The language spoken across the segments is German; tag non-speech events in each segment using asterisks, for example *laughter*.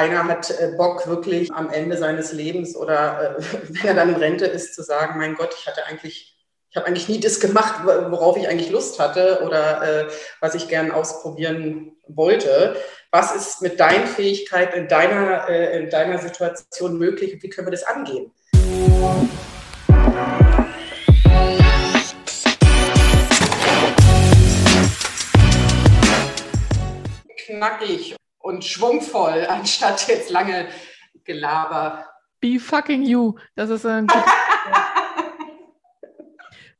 keiner hat äh, Bock, wirklich am Ende seines Lebens oder äh, *laughs* wenn er dann in Rente ist, zu sagen, mein Gott, ich hatte eigentlich, ich habe eigentlich nie das gemacht, worauf ich eigentlich Lust hatte oder äh, was ich gern ausprobieren wollte. Was ist mit deinen Fähigkeiten in deiner, äh, in deiner Situation möglich und wie können wir das angehen? Knackig und schwungvoll, *laughs* anstatt jetzt lange Gelaber. Be fucking you. Das ist ein *laughs*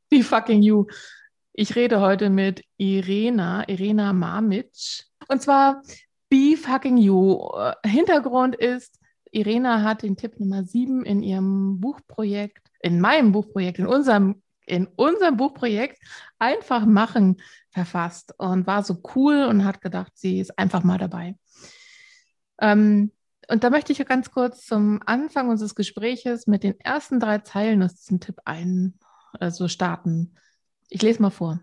Be fucking you. Ich rede heute mit Irena, Irena Mamic. Und zwar Be fucking you. Hintergrund ist, Irena hat den Tipp Nummer 7 in ihrem Buchprojekt, in meinem Buchprojekt, in unserem, in unserem Buchprojekt Einfach machen verfasst und war so cool und hat gedacht, sie ist einfach mal dabei. Ähm, und da möchte ich ganz kurz zum Anfang unseres Gespräches mit den ersten drei Zeilen aus diesem Tipp ein, also starten. Ich lese mal vor.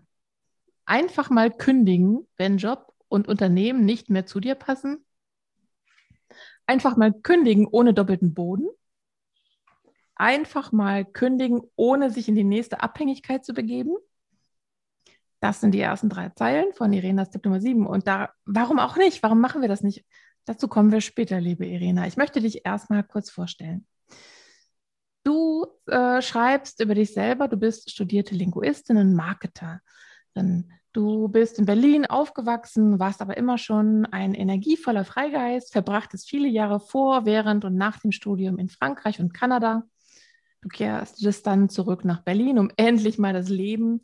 Einfach mal kündigen, wenn Job und Unternehmen nicht mehr zu dir passen. Einfach mal kündigen ohne doppelten Boden. Einfach mal kündigen, ohne sich in die nächste Abhängigkeit zu begeben. Das sind die ersten drei Zeilen von Irenas Tipp Nummer 7. Und da, warum auch nicht? Warum machen wir das nicht? Dazu kommen wir später, liebe Irena. Ich möchte dich erstmal kurz vorstellen. Du äh, schreibst über dich selber, du bist studierte Linguistin und Marketerin. Du bist in Berlin aufgewachsen, warst aber immer schon ein energievoller Freigeist, verbrachtest viele Jahre vor, während und nach dem Studium in Frankreich und Kanada. Du kehrst dann zurück nach Berlin, um *laughs* endlich mal das Leben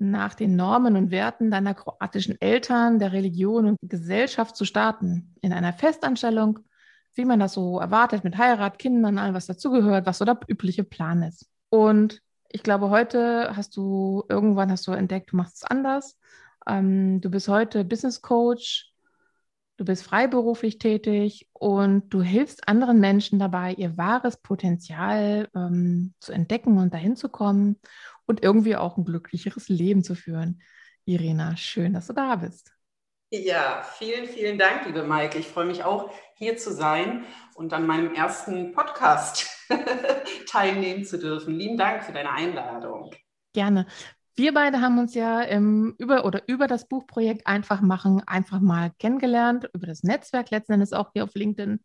nach den Normen und Werten deiner kroatischen Eltern, der Religion und Gesellschaft zu starten. In einer Festanstellung, wie man das so erwartet, mit Heirat, Kindern, allem, was dazugehört, was so der übliche Plan ist. Und ich glaube, heute hast du, irgendwann hast du entdeckt, du machst es anders. Ähm, du bist heute Business Coach, du bist freiberuflich tätig und du hilfst anderen Menschen dabei, ihr wahres Potenzial ähm, zu entdecken und dahin zu kommen und irgendwie auch ein glücklicheres Leben zu führen. Irena, schön, dass du da bist. Ja, vielen, vielen Dank, liebe Maike. Ich freue mich auch, hier zu sein und an meinem ersten Podcast *laughs* teilnehmen zu dürfen. Lieben Dank für deine Einladung. Gerne. Wir beide haben uns ja im, über oder über das Buchprojekt Einfach machen, einfach mal kennengelernt, über das Netzwerk letzten Endes auch hier auf LinkedIn.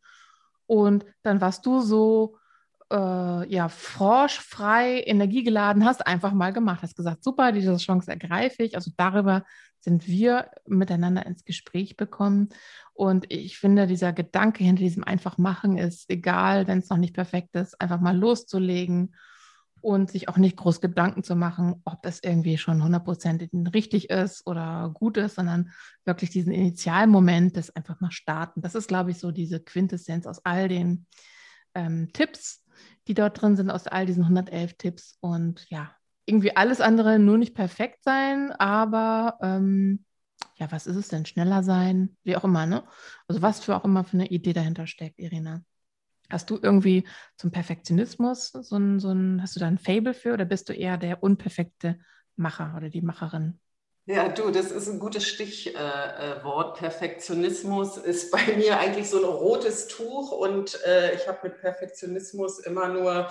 Und dann warst du so äh, ja, forschfrei, energiegeladen hast, einfach mal gemacht. Hast gesagt, super, diese Chance ergreife ich. Also darüber sind wir miteinander ins Gespräch bekommen. Und ich finde, dieser Gedanke hinter diesem einfach machen ist egal, wenn es noch nicht perfekt ist, einfach mal loszulegen und sich auch nicht groß Gedanken zu machen, ob das irgendwie schon hundertprozentig richtig ist oder gut ist, sondern wirklich diesen Initialmoment des einfach mal starten. Das ist, glaube ich, so diese Quintessenz aus all den ähm, Tipps, die dort drin sind aus all diesen 111 Tipps. Und ja, irgendwie alles andere nur nicht perfekt sein, aber ähm, ja, was ist es denn? Schneller sein, wie auch immer, ne? Also was für auch immer für eine Idee dahinter steckt, Irina. Hast du irgendwie zum Perfektionismus so ein, so ein, hast du da ein Fable für oder bist du eher der unperfekte Macher oder die Macherin? Ja, du, das ist ein gutes Stichwort. Äh, Perfektionismus ist bei mir eigentlich so ein rotes Tuch und äh, ich habe mit Perfektionismus immer nur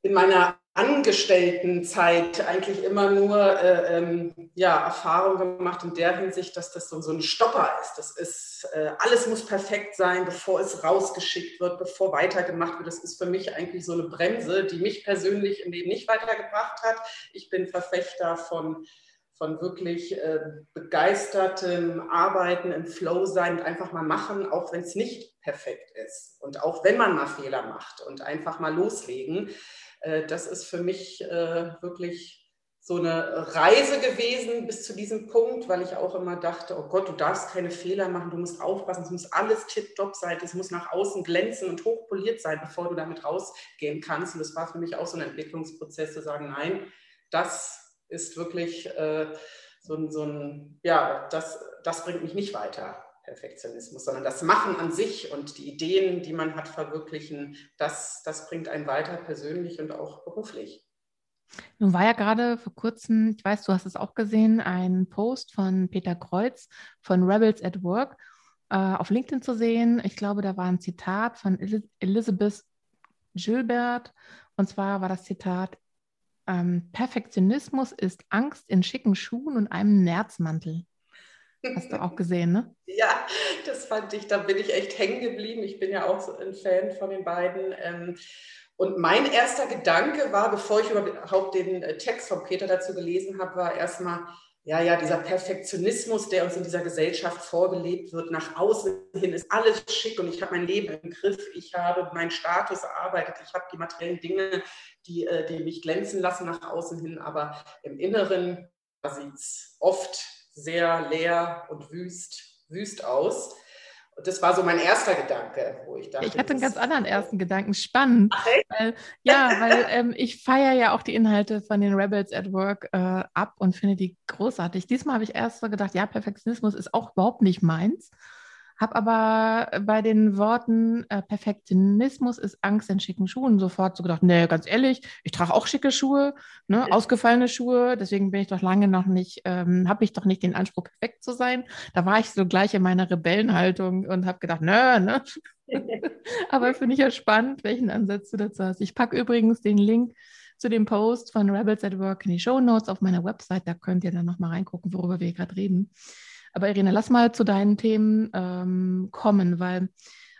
in meiner Angestelltenzeit eigentlich immer nur äh, ähm, ja, Erfahrung gemacht in der Hinsicht, dass das so, ein Stopper ist. Das ist, äh, alles muss perfekt sein, bevor es rausgeschickt wird, bevor weitergemacht wird. Das ist für mich eigentlich so eine Bremse, die mich persönlich im Leben nicht weitergebracht hat. Ich bin Verfechter von von wirklich äh, begeistertem Arbeiten im Flow sein und einfach mal machen, auch wenn es nicht perfekt ist und auch wenn man mal Fehler macht und einfach mal loslegen. Äh, das ist für mich äh, wirklich so eine Reise gewesen bis zu diesem Punkt, weil ich auch immer dachte, oh Gott, du darfst keine Fehler machen, du musst aufpassen, es muss alles tipptopp sein, es muss nach außen glänzen und hochpoliert sein, bevor du damit rausgehen kannst. Und das war für mich auch so ein Entwicklungsprozess zu sagen, nein, das ist wirklich äh, so, ein, so ein, ja, das, das bringt mich nicht weiter, Perfektionismus, sondern das Machen an sich und die Ideen, die man hat, verwirklichen, das, das bringt einen weiter persönlich und auch beruflich. Nun war ja gerade vor kurzem, ich weiß, du hast es auch gesehen, ein Post von Peter Kreuz von Rebels at Work. äh, auf LinkedIn zu sehen. Ich glaube, da war ein Zitat von Elizabeth Gilbert. Und zwar war das Zitat, ähm, Perfektionismus ist Angst in schicken Schuhen und einem Nerzmantel. Hast du auch gesehen, ne? *laughs* Ja, das fand ich, da bin ich echt hängen geblieben. Ich bin ja auch so ein Fan von den beiden. Ähm, und mein erster Gedanke war, bevor ich überhaupt den äh, Text von Peter dazu gelesen habe, war erstmal, ja, ja, dieser Perfektionismus, der uns in dieser Gesellschaft vorgelebt wird, nach außen hin ist alles schick und ich habe mein Leben im Griff, ich habe meinen Status erarbeitet, ich habe die materiellen Dinge, die, äh, die mich glänzen lassen nach außen hin, aber im Inneren sieht es oft sehr leer und wüst, wüst aus. Und das war so mein erster Gedanke, wo ich dachte. Ich hatte einen ganz anderen ersten Gedanken. Spannend. Ach, weil, ja, weil ähm, ich feiere ja auch die Inhalte von den Rebels at Work äh, ab und finde die großartig. Diesmal habe ich erst so gedacht, ja, Perfektionismus ist auch überhaupt nicht meins. Habe aber bei den Worten äh, Perfektionismus ist Angst in schicken Schuhen sofort so gedacht, nee, ganz ehrlich, ich trage auch schicke Schuhe, ne, ausgefallene Schuhe, deswegen bin ich doch lange noch nicht, ähm, habe ich doch nicht den Anspruch, perfekt zu sein. Da war ich so gleich in meiner Rebellenhaltung und habe gedacht, nö, ne? *laughs* aber finde ich ja spannend, welchen Ansatz du dazu hast. Ich packe übrigens den Link zu dem Post von Rebels at Work in die Show Notes auf meiner Website, da könnt ihr dann nochmal reingucken, worüber wir gerade reden. Aber Irene, lass mal zu deinen Themen ähm, kommen, weil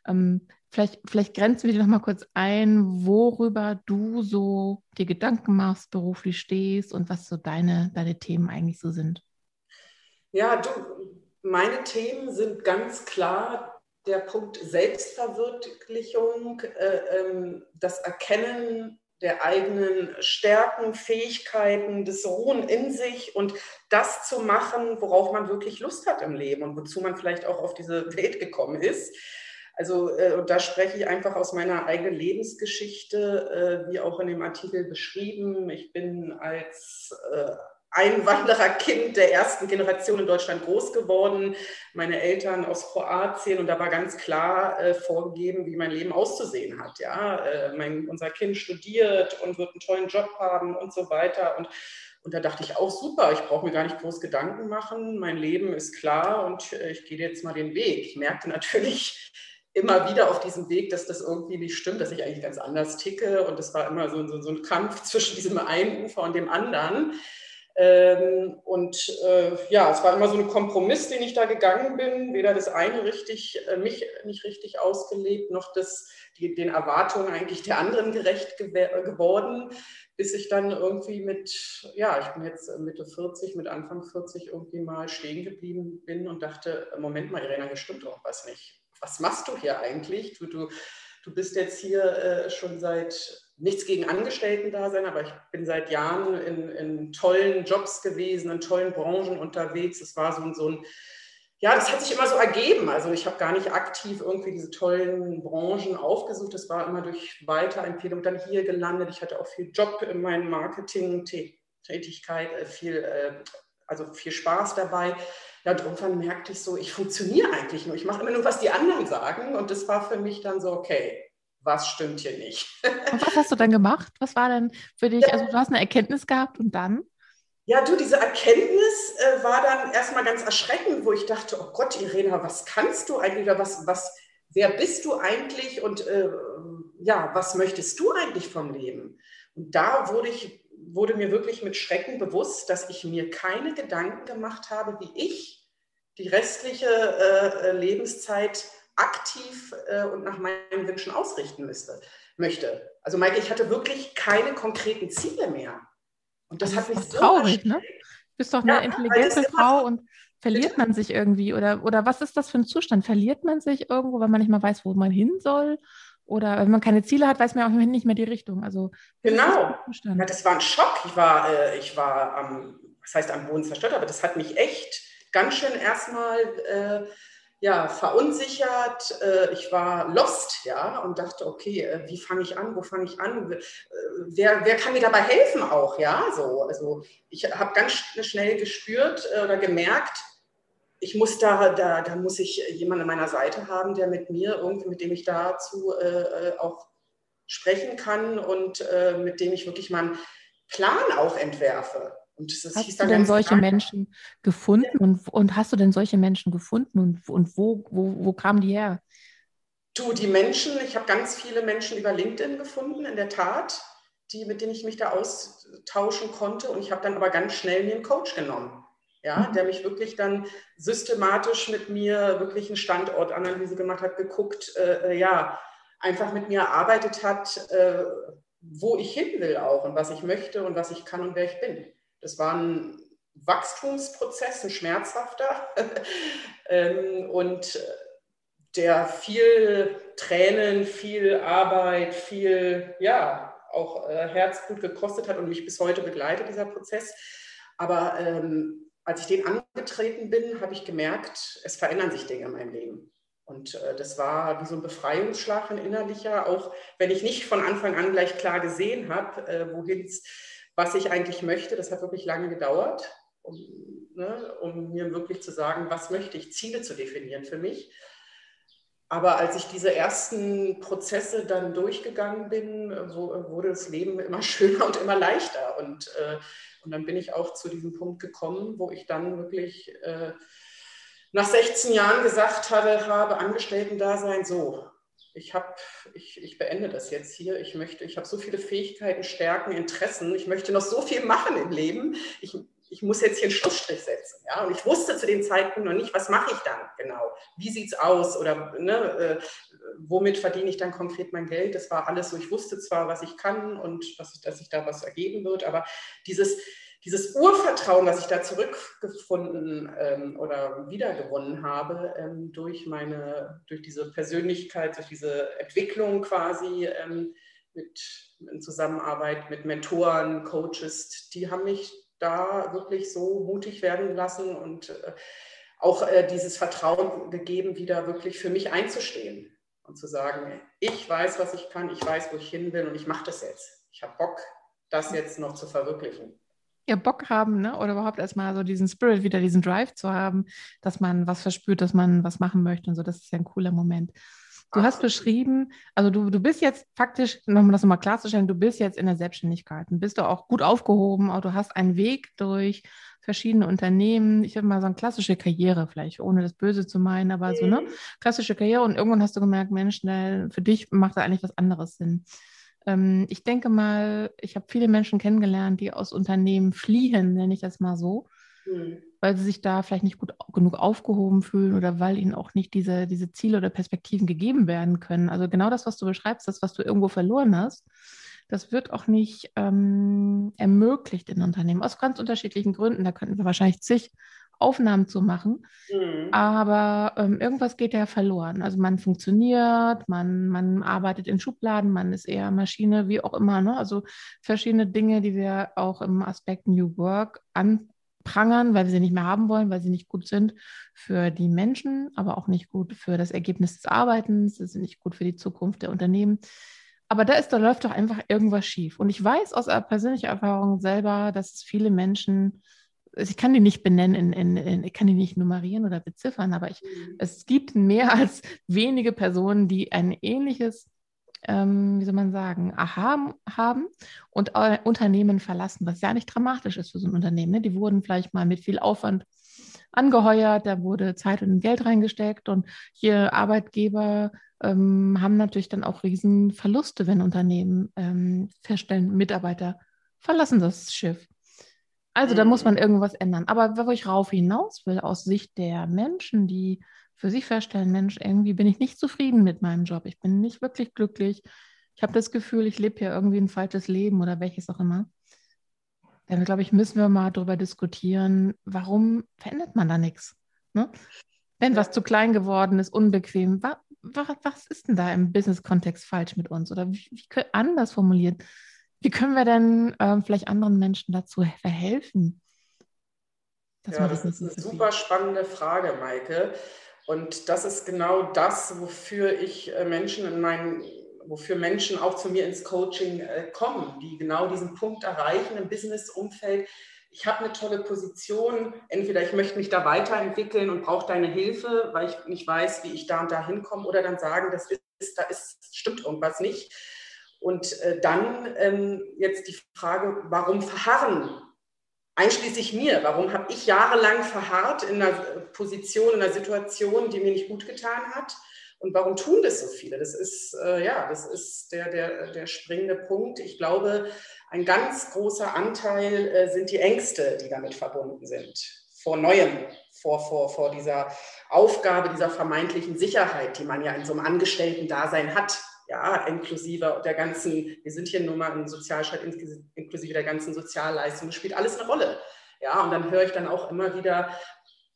ähm, vielleicht, vielleicht grenzen wir dir noch mal kurz ein, worüber du so dir Gedanken machst, beruflich stehst und was so deine, deine Themen eigentlich so sind. Ja, du, meine Themen sind ganz klar der Punkt Selbstverwirklichung, äh, ähm, das Erkennen der eigenen Stärken, Fähigkeiten, des Ruhen in sich und das zu machen, worauf man wirklich Lust hat im Leben und wozu man vielleicht auch auf diese Welt gekommen ist. Also äh, da spreche ich einfach aus meiner eigenen Lebensgeschichte, äh, wie auch in dem Artikel beschrieben. Ich bin als äh, Einwandererkind der ersten Generation in Deutschland groß geworden. Meine Eltern aus Kroatien und da war ganz klar äh, vorgegeben, wie mein Leben auszusehen hat. Ja, äh, mein, unser Kind studiert und wird einen tollen Job haben und so weiter. Und, und da dachte ich auch super, ich brauche mir gar nicht groß Gedanken machen. Mein Leben ist klar und äh, ich gehe jetzt mal den Weg. Ich merkte natürlich, immer wieder auf diesem Weg, dass das irgendwie nicht stimmt, dass ich eigentlich ganz anders ticke. Und es war immer so, so, so, ein Kampf zwischen diesem einen Ufer und dem anderen. Ähm, und äh, ja, es war immer so ein Kompromiss, den ich da gegangen bin. Weder das eine richtig, äh, mich nicht richtig ausgelebt, noch das, die, den Erwartungen eigentlich der anderen gerecht geworden, bis ich dann irgendwie mit, ja, ich bin jetzt Mitte 40, mit Anfang 40 irgendwie mal stehen geblieben bin und dachte, Moment mal, Irena, hier stimmt doch was nicht. Was machst du hier eigentlich? Du, du, du bist jetzt hier äh, schon seit nichts gegen Angestellten-Dasein, aber ich bin seit Jahren in, in, tollen Jobs gewesen, in tollen Branchen unterwegs. Es war so, so ein, ja, das hat sich immer so ergeben. Also ich habe gar nicht aktiv irgendwie diese tollen Branchen aufgesucht. Das war immer durch Weiterempfehlung dann hier gelandet. Ich hatte auch viel Job in meinen Marketing-Tätigkeit, äh, viel, äh, also viel Spaß dabei. Ja, und merkte ich so, ich funktioniere eigentlich nur. Ich mache immer nur, was die anderen sagen. Und das war für mich dann so, okay, was stimmt hier nicht. Und was hast du dann gemacht? Was war denn für dich, also du hast eine Erkenntnis gehabt und dann? Ja, du, diese Erkenntnis äh, war dann erstmal ganz erschreckend, wo ich dachte, oh Gott, Irena, was kannst du eigentlich oder was, was, wer bist du eigentlich und äh, ja, was möchtest du eigentlich vom Leben? Und da wurde ich, wurde mir wirklich mit Schrecken bewusst, dass ich mir keine Gedanken gemacht habe, wie ich die restliche äh, äh Lebenszeit aktiv äh, und nach meinen Wünschen ausrichten müsste, möchte. Also Maike, ich hatte wirklich keine konkreten Ziele mehr. Und das, das hat mich so traurig, ne? Du bist doch eine ja, intelligente Frau und verliert man sich irgendwie oder, oder was ist das für ein Zustand? Verliert man sich irgendwo, weil man nicht mehr weiß, wo man hin soll? Oder wenn man keine Ziele hat, weiß man auch nicht mehr die Richtung. Also genau. Das, ja, das war ein Schock. Ich war, äh, ich war am, was heißt am Boden zerstört, aber das hat mich echt ganz schön erstmal äh, ja, verunsichert. Äh, ich war lost, ja, und dachte, okay, äh, wie fange ich an? Wo fange ich an? Äh, wer, wer kann mir dabei helfen auch, ja? So, also ich habe ganz schnell gespürt oder gemerkt, ich muss da, da, da muss ich jemanden an meiner Seite haben, der mit mir irgendwie, mit dem ich dazu äh, auch sprechen kann und äh, mit dem ich wirklich mal einen Plan auch entwerfe. Und das hast du denn solche krank. Menschen gefunden und, und hast du denn solche Menschen gefunden und, und wo, wo, wo kamen die her? Du, die Menschen, ich habe ganz viele Menschen über LinkedIn gefunden, in der Tat, die, mit denen ich mich da austauschen konnte. Und ich habe dann aber ganz schnell mir einen Coach genommen, ja, mhm. der mich wirklich dann systematisch mit mir wirklich eine Standortanalyse gemacht hat, geguckt, äh, äh, ja, einfach mit mir erarbeitet hat, äh, wo ich hin will auch und was ich möchte und was ich kann und wer ich bin. Das war ein Wachstumsprozess, ein schmerzhafter. *laughs* ähm, und der viel Tränen, viel Arbeit, viel, ja, auch äh, Herzblut gekostet hat und mich bis heute begleitet, dieser Prozess. Aber ähm, als ich den angetreten bin, habe ich gemerkt, es verändern sich Dinge in meinem Leben. Und äh, das war wie so ein Befreiungsschlag, ein innerlicher, auch wenn ich nicht von Anfang an gleich klar gesehen habe, äh, wohin was ich eigentlich möchte. Das hat wirklich lange gedauert, um, ne, um mir wirklich zu sagen, was möchte ich, Ziele zu definieren für mich. Aber als ich diese ersten Prozesse dann durchgegangen bin, wurde das Leben immer *laughs* schöner und immer leichter. Und, äh, und dann bin ich auch zu diesem Punkt gekommen, wo ich dann wirklich äh, nach 16 Jahren gesagt habe, habe Angestellten-Dasein so. Ich, hab, ich, ich beende das jetzt hier. Ich möchte, ich habe so viele Fähigkeiten, Stärken, Interessen. Ich möchte noch so viel machen im Leben. Ich, ich muss jetzt hier einen Schlussstrich setzen. Ja? Und ich wusste zu dem Zeitpunkt noch nicht, was mache ich dann genau? Wie sieht es aus? Oder ne, äh, womit verdiene ich dann konkret mein Geld? Das war alles so. Ich wusste zwar, was ich kann und was, dass sich da was ergeben wird, aber dieses, dieses Urvertrauen, was ich da zurückgefunden ähm, oder wiedergewonnen habe, ähm, durch meine, durch diese Persönlichkeit, durch diese Entwicklung quasi ähm, mit in Zusammenarbeit mit Mentoren, Coaches, die haben mich da wirklich so mutig werden lassen und äh, auch äh, dieses Vertrauen gegeben, wieder wirklich für mich einzustehen und zu sagen, ich weiß, was ich kann, ich weiß, wo ich hin will und ich mache das jetzt. Ich habe Bock, das jetzt noch zu verwirklichen. Ja, Bock haben, ne? oder überhaupt erstmal so diesen Spirit, wieder diesen Drive zu haben, dass man was verspürt, dass man was machen möchte und so. Das ist ja ein cooler Moment. Du hast beschrieben, also du, du bist jetzt faktisch, um das nochmal klarzustellen, du bist jetzt in der Selbstständigkeit und bist du auch gut aufgehoben, auch du hast einen Weg durch verschiedene Unternehmen. Ich habe mal so eine klassische Karriere, vielleicht ohne das Böse zu meinen, aber so eine klassische Karriere und irgendwann hast du gemerkt, Mensch, schnell, für dich macht da eigentlich was anderes Sinn. Ähm, ich denke mal, ich habe viele Menschen kennengelernt, die aus Unternehmen fliehen, nenne ich das mal so. Mhm weil sie sich da vielleicht nicht gut genug aufgehoben fühlen oder weil ihnen auch nicht diese, diese Ziele oder Perspektiven gegeben werden können. Also genau das, was du beschreibst, das, was du irgendwo verloren hast, das wird auch nicht ähm, ermöglicht in Unternehmen, aus ganz unterschiedlichen Gründen. Da könnten wir wahrscheinlich zig Aufnahmen zu machen. Mhm. Aber ähm, irgendwas geht ja verloren. Also man funktioniert, man, man arbeitet in Schubladen, man ist eher Maschine, wie auch immer. Ne? Also verschiedene Dinge, die wir auch im Aspekt New Work an, prangern, weil wir sie nicht mehr haben wollen, weil sie nicht gut sind für die Menschen, aber auch nicht gut für das Ergebnis des Arbeitens, sie sind nicht gut für die Zukunft der Unternehmen. Aber da ist, da läuft doch einfach irgendwas schief. Und ich weiß aus persönlicher Erfahrung selber, dass es viele Menschen, also ich kann die nicht benennen, in, in, in, ich kann die nicht nummerieren oder beziffern, aber ich, mhm. es gibt mehr *laughs* als wenige Personen, die ein ähnliches ähm, wie soll man sagen, Aha haben und äh, Unternehmen verlassen, was ja nicht dramatisch ist für so ein Unternehmen. Ne? Die wurden vielleicht mal mit viel Aufwand angeheuert, da wurde Zeit und Geld reingesteckt und hier Arbeitgeber ähm, haben natürlich dann auch Riesenverluste, wenn Unternehmen ähm, feststellen, Mitarbeiter verlassen das Schiff. Also da muss man irgendwas ändern. Aber wo ich rauf hinaus will, aus Sicht der Menschen, die für sich feststellen, Mensch, irgendwie bin ich nicht zufrieden mit meinem Job. Ich bin nicht wirklich glücklich. Ich habe das Gefühl, ich lebe hier irgendwie ein falsches Leben oder welches auch immer. Dann glaube ich, müssen wir mal darüber diskutieren, warum verändert man da nichts? Ne? Wenn was zu klein geworden ist, unbequem, wa, wa, was ist denn da im Business-Kontext falsch mit uns? Oder wie, wie anders formuliert, wie können wir denn äh, vielleicht anderen Menschen dazu verhelfen? ja, das, das ist eine super spannende Frage, Maike. Und das ist genau das, wofür ich äh, Menschen in meinen, wofür Menschen auch zu mir ins Coaching äh, kommen, die genau diesen Punkt erreichen im Business-Umfeld. Ich habe eine tolle Position, entweder ich möchte mich da weiterentwickeln und brauche deine Hilfe, weil ich nicht weiß, wie ich da und da hinkomme, oder dann sagen, das ist, da ist, stimmt irgendwas nicht. Und äh, dann ähm, jetzt die Frage, warum verharren Einschließlich mir. Warum habe ich jahrelang verharrt in einer Position, in einer Situation, die mir nicht gut getan hat? Und warum tun das so viele? Das ist, äh, ja, das ist der, der, der springende Punkt. Ich glaube, ein ganz großer Anteil äh, sind die Ängste, die damit verbunden sind. Vor Neuem, vor, vor, vor dieser Aufgabe, dieser vermeintlichen Sicherheit, die man ja in so einem Angestellten-Dasein hat. Ja, inklusive der ganzen, wir sind hier nur mal im Sozialstaat, inklusive der ganzen Sozialleistungen, spielt alles eine Rolle. Ja, und dann höre ich dann auch immer wieder,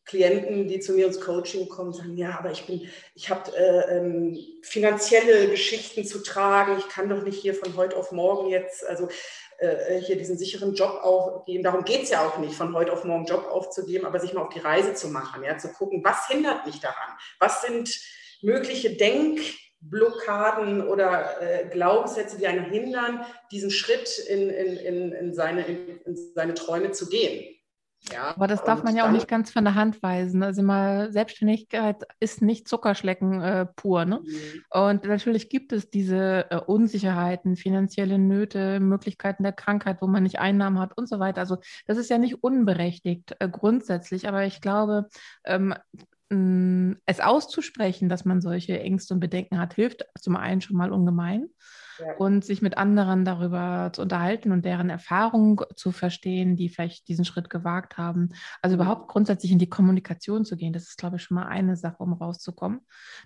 Klienten, die zu mir ins Coaching kommen, sagen, ja, aber ich bin, ich habe äh, ähm, finanzielle Geschichten zu tragen, ich kann doch nicht hier von heute auf morgen jetzt, also äh, hier diesen sicheren Job aufgeben. Darum geht es ja auch nicht, von heute auf morgen Job aufzugeben, aber sich mal auf die Reise zu machen, ja, zu gucken, was hindert mich daran? Was sind mögliche Denkblockaden oder äh, Glaubenssätze, die einen hindern, diesen Schritt in, in, in, in, seine, in, in seine Träume zu gehen? Ja, Aber das darf man ja auch nicht ganz von der Hand weisen. Also mal Selbstständigkeit ist nicht Zuckerschlecken äh, pur. Ne? Mhm. Und natürlich gibt es diese äh, Unsicherheiten, finanzielle Nöte, Möglichkeiten der Krankheit, wo man nicht Einnahmen hat und so weiter. Also das ist ja nicht unberechtigt äh, grundsätzlich. Aber ich glaube, ähm, es auszusprechen, dass man solche Ängste und Bedenken hat, hilft zum einen schon mal ungemein und sich mit anderen darüber zu unterhalten und deren Erfahrung zu verstehen, die vielleicht diesen Schritt gewagt haben. Also mhm. überhaupt grundsätzlich in die Kommunikation zu gehen, das ist, glaube ich, schon mal eine Sache, um rauszukommen.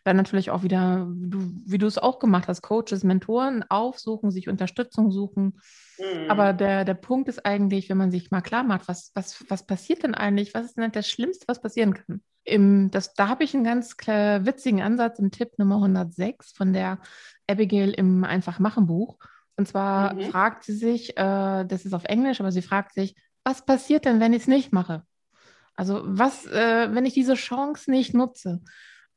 Dann natürlich auch wieder, wie du es auch gemacht hast, Coaches, Mentoren aufsuchen, sich Unterstützung suchen. Mhm. Aber der, der Punkt ist eigentlich, wenn man sich mal klar macht, was, was, was passiert denn eigentlich, was ist denn das Schlimmste, was passieren kann? Im, das, da habe ich einen ganz klar, witzigen Ansatz im Tipp Nummer 106 von der Abigail im Einfach-Machen-Buch. Und zwar mhm. fragt sie sich, äh, das ist auf Englisch, aber sie fragt sich, was passiert denn, wenn ich es nicht mache? Also was, äh, wenn ich diese Chance nicht nutze?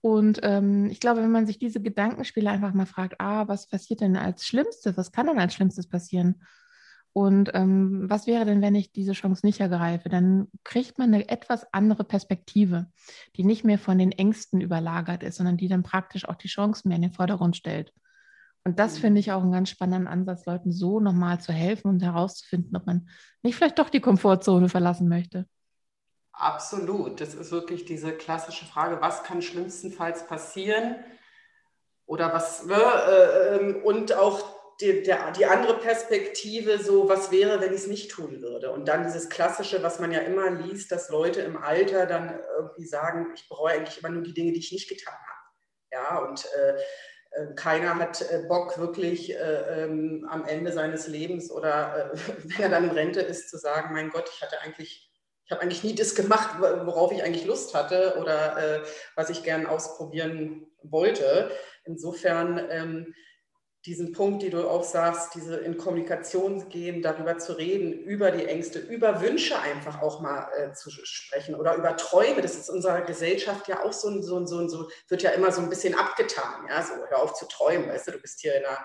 Und ähm, ich glaube, wenn man sich diese Gedankenspiele einfach mal fragt, ah, was passiert denn als Schlimmstes? Was kann denn als Schlimmstes passieren? Und ähm, was wäre denn, wenn ich diese Chance nicht ergreife? Dann kriegt man eine etwas andere Perspektive, die nicht mehr von den Ängsten überlagert ist, sondern die dann praktisch auch die Chancen mehr in den Vordergrund stellt. Und das mhm. finde ich auch einen ganz spannenden Ansatz, Leuten so nochmal zu helfen und herauszufinden, ob man nicht vielleicht doch die Komfortzone verlassen möchte. Absolut. Das ist wirklich diese klassische Frage, was kann schlimmstenfalls passieren? Oder was, ne, äh, ähm, und auch die, der, die andere Perspektive, so was wäre, wenn ich es nicht tun würde. Und dann dieses Klassische, was man ja immer liest, dass Leute im Alter dann irgendwie sagen, ich bereue eigentlich immer nur die Dinge, die ich nicht getan habe. Ja, und äh, äh, keiner hat äh, Bock, wirklich äh, ähm, am Ende seines Lebens oder *laughs* wenn er dann in Rente ist, zu sagen, mein Gott, ich hatte eigentlich, ich habe eigentlich nie das gemacht, worauf ich eigentlich Lust hatte oder was ich gern ausprobieren wollte. Insofern ähm, diesen Punkt, die du auch sagst, diese in Kommunikation gehen, darüber zu reden, über die Ängste, über Wünsche einfach auch mal äh, zu sprechen oder über Träume. Das ist unserer Gesellschaft ja auch so ein, so ein, so ein, so, wird ja immer so ein bisschen abgetan. Ja, so hör auf zu träumen, weißt du, du bist hier in einer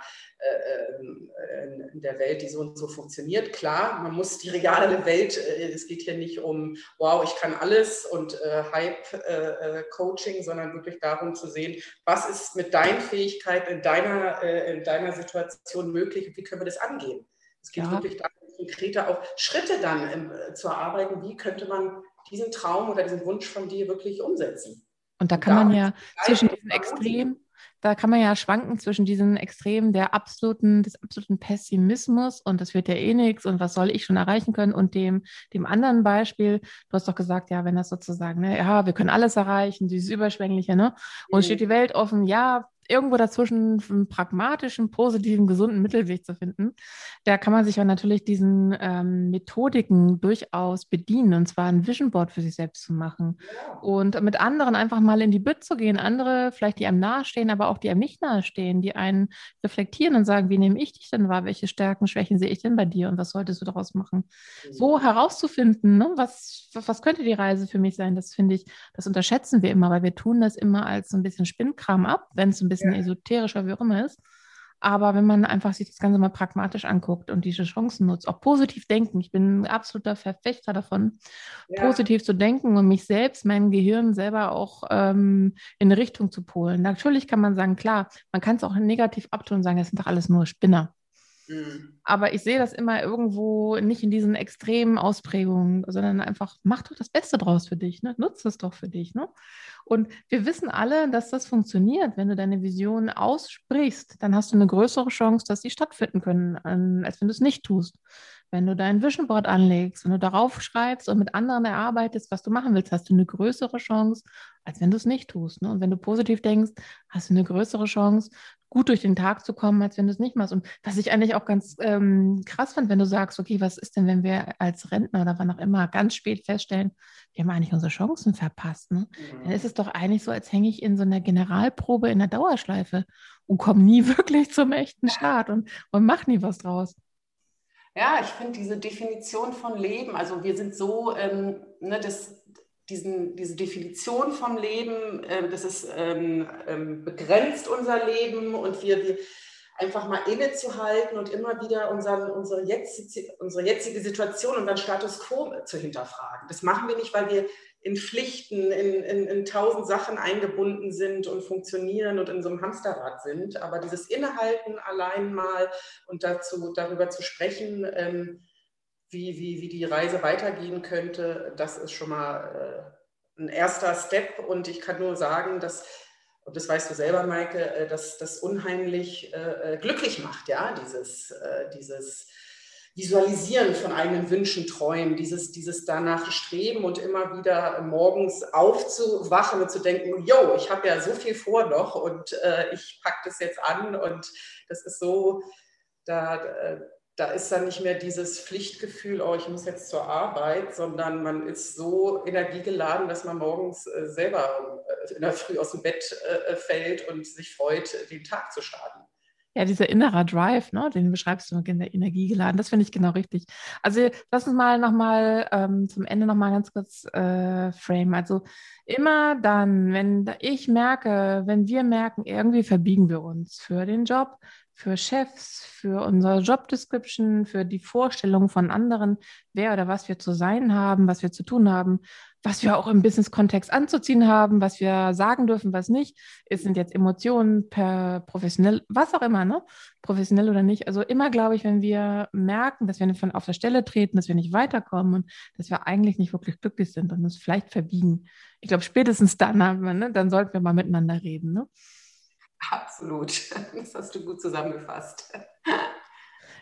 in der Welt, die so und so funktioniert. Klar, man muss die reale Welt, äh, es geht hier nicht um, wow, ich kann alles und äh, Hype-Coaching, sondern wirklich darum zu sehen, was ist mit deinen Fähigkeiten in deiner, in deiner Situation möglich und wie können wir das angehen. Es geht ja. wirklich darum, konkreter auch Schritte dann im, zu erarbeiten, wie könnte man diesen Traum oder diesen Wunsch von dir wirklich umsetzen. Und da kann man ja zwischen diesen Extremen da kann man ja schwanken zwischen diesen Extremen der absoluten, des absoluten Pessimismus und das wird ja eh nichts und was soll ich schon erreichen können und dem, dem anderen Beispiel, du hast doch gesagt, ja, wenn das sozusagen, ne, ja, wir können alles erreichen, dieses Überschwängliche, ne? Und mhm. steht die Welt offen, ja, irgendwo dazwischen einen pragmatischen, positiven, gesunden Mittelweg zu finden. Da kann man sich ja natürlich diesen ähm, Methodiken durchaus bedienen, und zwar ein Vision Board für sich selbst zu machen und mit anderen einfach mal in die Bütt zu gehen, andere vielleicht, die einem nahestehen, aber auch die einem nicht nahestehen, die einen reflektieren und sagen, wie nehme ich dich denn wahr, welche Stärken, Schwächen sehe ich denn bei dir und was solltest du daraus machen? So herauszufinden, ne, was, was könnte die Reise für mich sein, das finde ich, das unterschätzen wir immer, weil wir tun das immer als so ein bisschen Spinnkram ab, wenn es ein bisschen bisschen ja. esoterischer, wie auch immer ist. Aber wenn man einfach sich das Ganze mal pragmatisch anguckt und diese Chancen nutzt, auch positiv denken, ich bin ein absoluter Verfechter davon, ja. positiv zu denken und mich selbst, mein Gehirn selber auch ähm, in eine Richtung zu polen. Natürlich kann man sagen, klar, man kann es auch negativ abtun und sagen, das sind doch alles nur Spinner. Mhm. Aber ich sehe das immer irgendwo nicht in diesen extremen Ausprägungen, sondern einfach, mach doch das Beste draus für dich, ne? nutze es doch für dich. Ne? Und wir wissen alle, dass das funktioniert. Wenn du deine Vision aussprichst, dann hast du eine größere Chance, dass sie stattfinden können, als wenn du es nicht tust. Wenn du dein Vision Board anlegst, wenn du darauf schreibst und mit anderen erarbeitest, was du machen willst, hast du eine größere Chance, als wenn du es nicht tust. Ne? Und wenn du positiv denkst, hast du eine größere Chance, gut durch den Tag zu kommen, als wenn du es nicht machst. Und was ich eigentlich auch ganz ähm, krass fand, wenn du sagst, okay, was ist denn, wenn wir als Rentner oder wann auch immer ganz spät feststellen, wir haben eigentlich unsere Chancen verpasst. Ne? Mhm. Dann ist es doch eigentlich so, als hänge ich in so einer Generalprobe in der Dauerschleife und komme nie *laughs* wirklich zum echten Start und, und mache nie was draus. Ja, ich finde diese Definition von Leben, also wir sind so, ähm, ne, das, diesen, diese Definition vom Leben, äh, das ist ähm, ähm, begrenzt unser Leben und wir, wir einfach mal innezuhalten und immer wieder unseren, unsere, jetzige, unsere jetzige Situation, unseren Status quo zu hinterfragen. Das machen wir nicht, weil wir in Pflichten, in, in, in tausend Sachen eingebunden sind und funktionieren und in so einem Hamsterrad sind. Aber dieses Innehalten allein mal und dazu, darüber zu sprechen, ähm, wie, wie, wie die Reise weitergehen könnte, das ist schon mal äh, ein erster Step. Und ich kann nur sagen, dass, und das weißt du selber, Maike, äh, dass das unheimlich äh, glücklich macht, ja, dieses, dieses Visualisieren von eigenen Wünschen, Träumen, dieses, dieses danach streben und immer wieder morgens aufzuwachen und zu denken, yo, ich habe ja so viel vor noch und ich packe das jetzt an und das ist so, da, da ist dann nicht mehr dieses Pflichtgefühl, oh, ich muss jetzt zur Arbeit, sondern man ist so energiegeladen, dass man morgens äh, selber äh, in der Früh aus dem Bett äh, fällt und sich freut, den Tag zu starten. Ja, dieser innerer Drive, ne, den beschreibst du in der Energie geladen, das finde ich genau richtig. Also lass uns mal nochmal ähm, zum Ende nochmal ganz kurz äh, frame. Also immer dann, wenn ich merke, wenn wir merken, irgendwie verbiegen wir uns für den Job, für Chefs, für unsere Job Description, für die Vorstellung von anderen, wer oder was wir zu sein haben, was wir zu tun haben, was wir auch im Business-Kontext anzuziehen haben, was wir sagen dürfen, was nicht. Es sind jetzt Emotionen per professionell, was auch immer, ne? Professionell oder nicht. Also immer glaube ich, wenn wir merken, dass wir von auf der Stelle treten, dass wir nicht weiterkommen und dass wir eigentlich nicht wirklich glücklich sind und uns vielleicht verbiegen. Ich glaube, spätestens dann haben wir, ne? dann sollten wir mal miteinander reden. Ne? Absolut. *laughs* Das hast du gut zusammengefasst.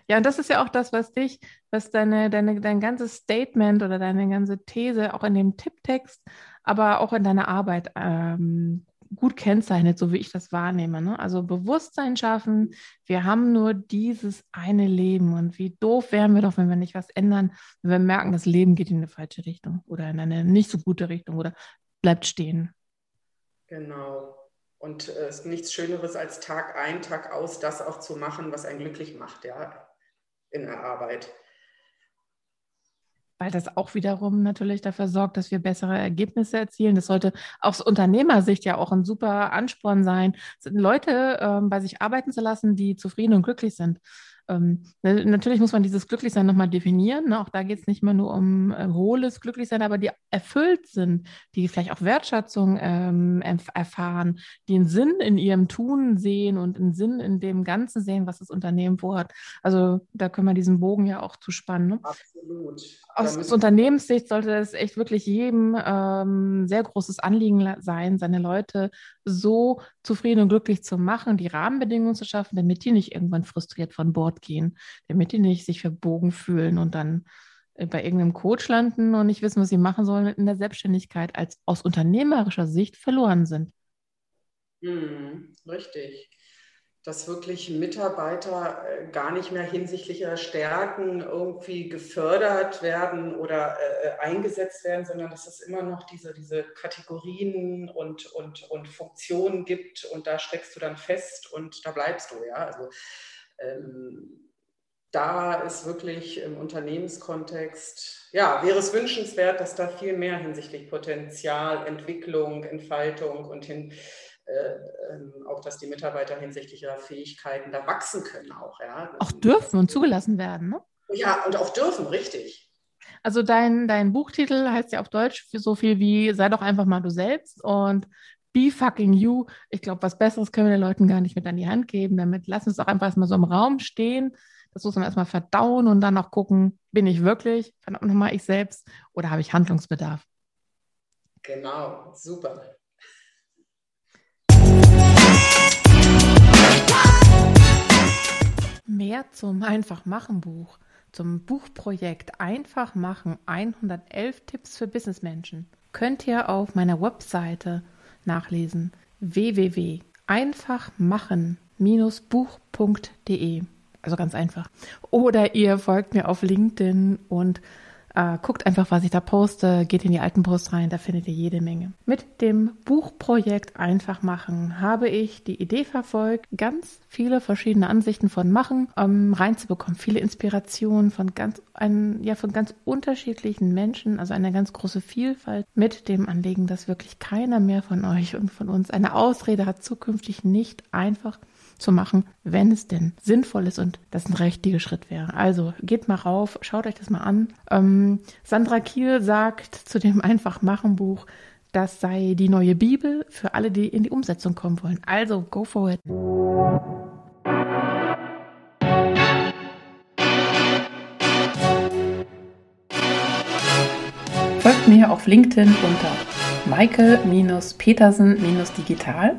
Ja, und das ist ja auch das, was dich, was deine, deine, dein ganzes Statement oder deine ganze These auch in dem Tipptext, aber auch in deiner Arbeit ähm, gut kennzeichnet, so wie ich das wahrnehme. Ne? Also Bewusstsein schaffen, wir haben nur dieses eine Leben und wie doof wären wir doch, wenn wir nicht was ändern, wenn wir merken, das Leben geht in eine falsche Richtung oder in eine nicht so gute Richtung oder bleibt stehen. Genau. Und äh, es ist nichts Schöneres als Tag ein, Tag aus, das auch zu machen, was einen glücklich macht, ja, in der Arbeit. Weil das auch wiederum natürlich dafür sorgt, dass wir bessere Ergebnisse erzielen. Das sollte aus Unternehmersicht ja auch ein super Ansporn sein, Leute ähm, bei sich arbeiten zu lassen, die zufrieden und glücklich sind. Ähm, natürlich muss man dieses Glücklichsein nochmal definieren. Ne? Auch da geht es nicht mehr nur um äh, hohles Glücklichsein, aber die erfüllt sind, die vielleicht auch Wertschätzung ähm, erfahren, die einen Sinn in ihrem Tun sehen und einen Sinn in dem Ganzen sehen, was das Unternehmen vorhat. Also da können wir diesen Bogen ja auch zuspannen. Ne? Absolut. Aus, aus Unternehmenssicht sollte es echt wirklich jedem ähm, sehr großes Anliegen sein, seine Leute so zufrieden und glücklich zu machen, die Rahmenbedingungen zu schaffen, damit die nicht irgendwann frustriert von Bord gehen, damit die nicht sich verbogen fühlen und dann äh, bei irgendeinem Coach landen und nicht wissen, was sie machen sollen in der Selbstständigkeit, als aus unternehmerischer Sicht verloren sind. Hm, richtig dass wirklich Mitarbeiter äh, gar nicht mehr hinsichtlich ihrer Stärken irgendwie gefördert werden oder äh, eingesetzt werden, sondern dass es immer noch diese, diese Kategorien und, und, und Funktionen gibt und da steckst du dann fest und da bleibst du. Ja? Also da ist wirklich im Unternehmenskontext, ja, wäre es wünschenswert, dass da viel mehr hinsichtlich Potenzial, Entwicklung, Entfaltung und hin, äh, ähm, auch, dass die Mitarbeiter hinsichtlich ihrer Fähigkeiten da wachsen können auch. Ja. Auch dürfen und zugelassen werden, ne? Ja, und auch dürfen, richtig. Also dein, dein Buchtitel heißt ja auf Deutsch so viel wie sei doch einfach mal du selbst und be fucking you. Ich glaube, was Besseres können wir den Leuten gar nicht mit an die Hand geben. Damit lassen wir es auch einfach mal so im Raum stehen Das muss man erstmal verdauen und dann noch gucken, bin ich wirklich, verdammt nochmal ich selbst oder habe ich Handlungsbedarf? Genau, super. Mehr zum Einfach-Machen-Buch, zum Buchprojekt Einfach machen 111 Tipps für Businessmenschen könnt ihr auf meiner Webseite nachlesen www.einfachmachen-buch.de. Also ganz einfach. Oder ihr folgt mir auf LinkedIn und äh, guckt einfach, was ich da poste, geht in die alten Posts rein, da findet ihr jede Menge. Mit dem Buchprojekt Einfach machen habe ich die Idee verfolgt, ganz viele verschiedene Ansichten von Machen ähm, reinzubekommen, viele Inspirationen von ganz, ein, ja, von ganz unterschiedlichen Menschen, also eine ganz große Vielfalt mit dem Anliegen, dass wirklich keiner mehr von euch und von uns eine Ausrede hat, zukünftig nicht einfach zu machen, wenn es denn sinnvoll ist und das ein richtiger Schritt wäre. Also geht mal rauf, schaut euch das mal an. Ähm, Sandra Kiel sagt zu dem Einfach machen Buch, das sei die neue Bibel für alle, die in die Umsetzung kommen wollen. Also go for it. Folgt mir auf LinkedIn unter Michael-Petersen-Digital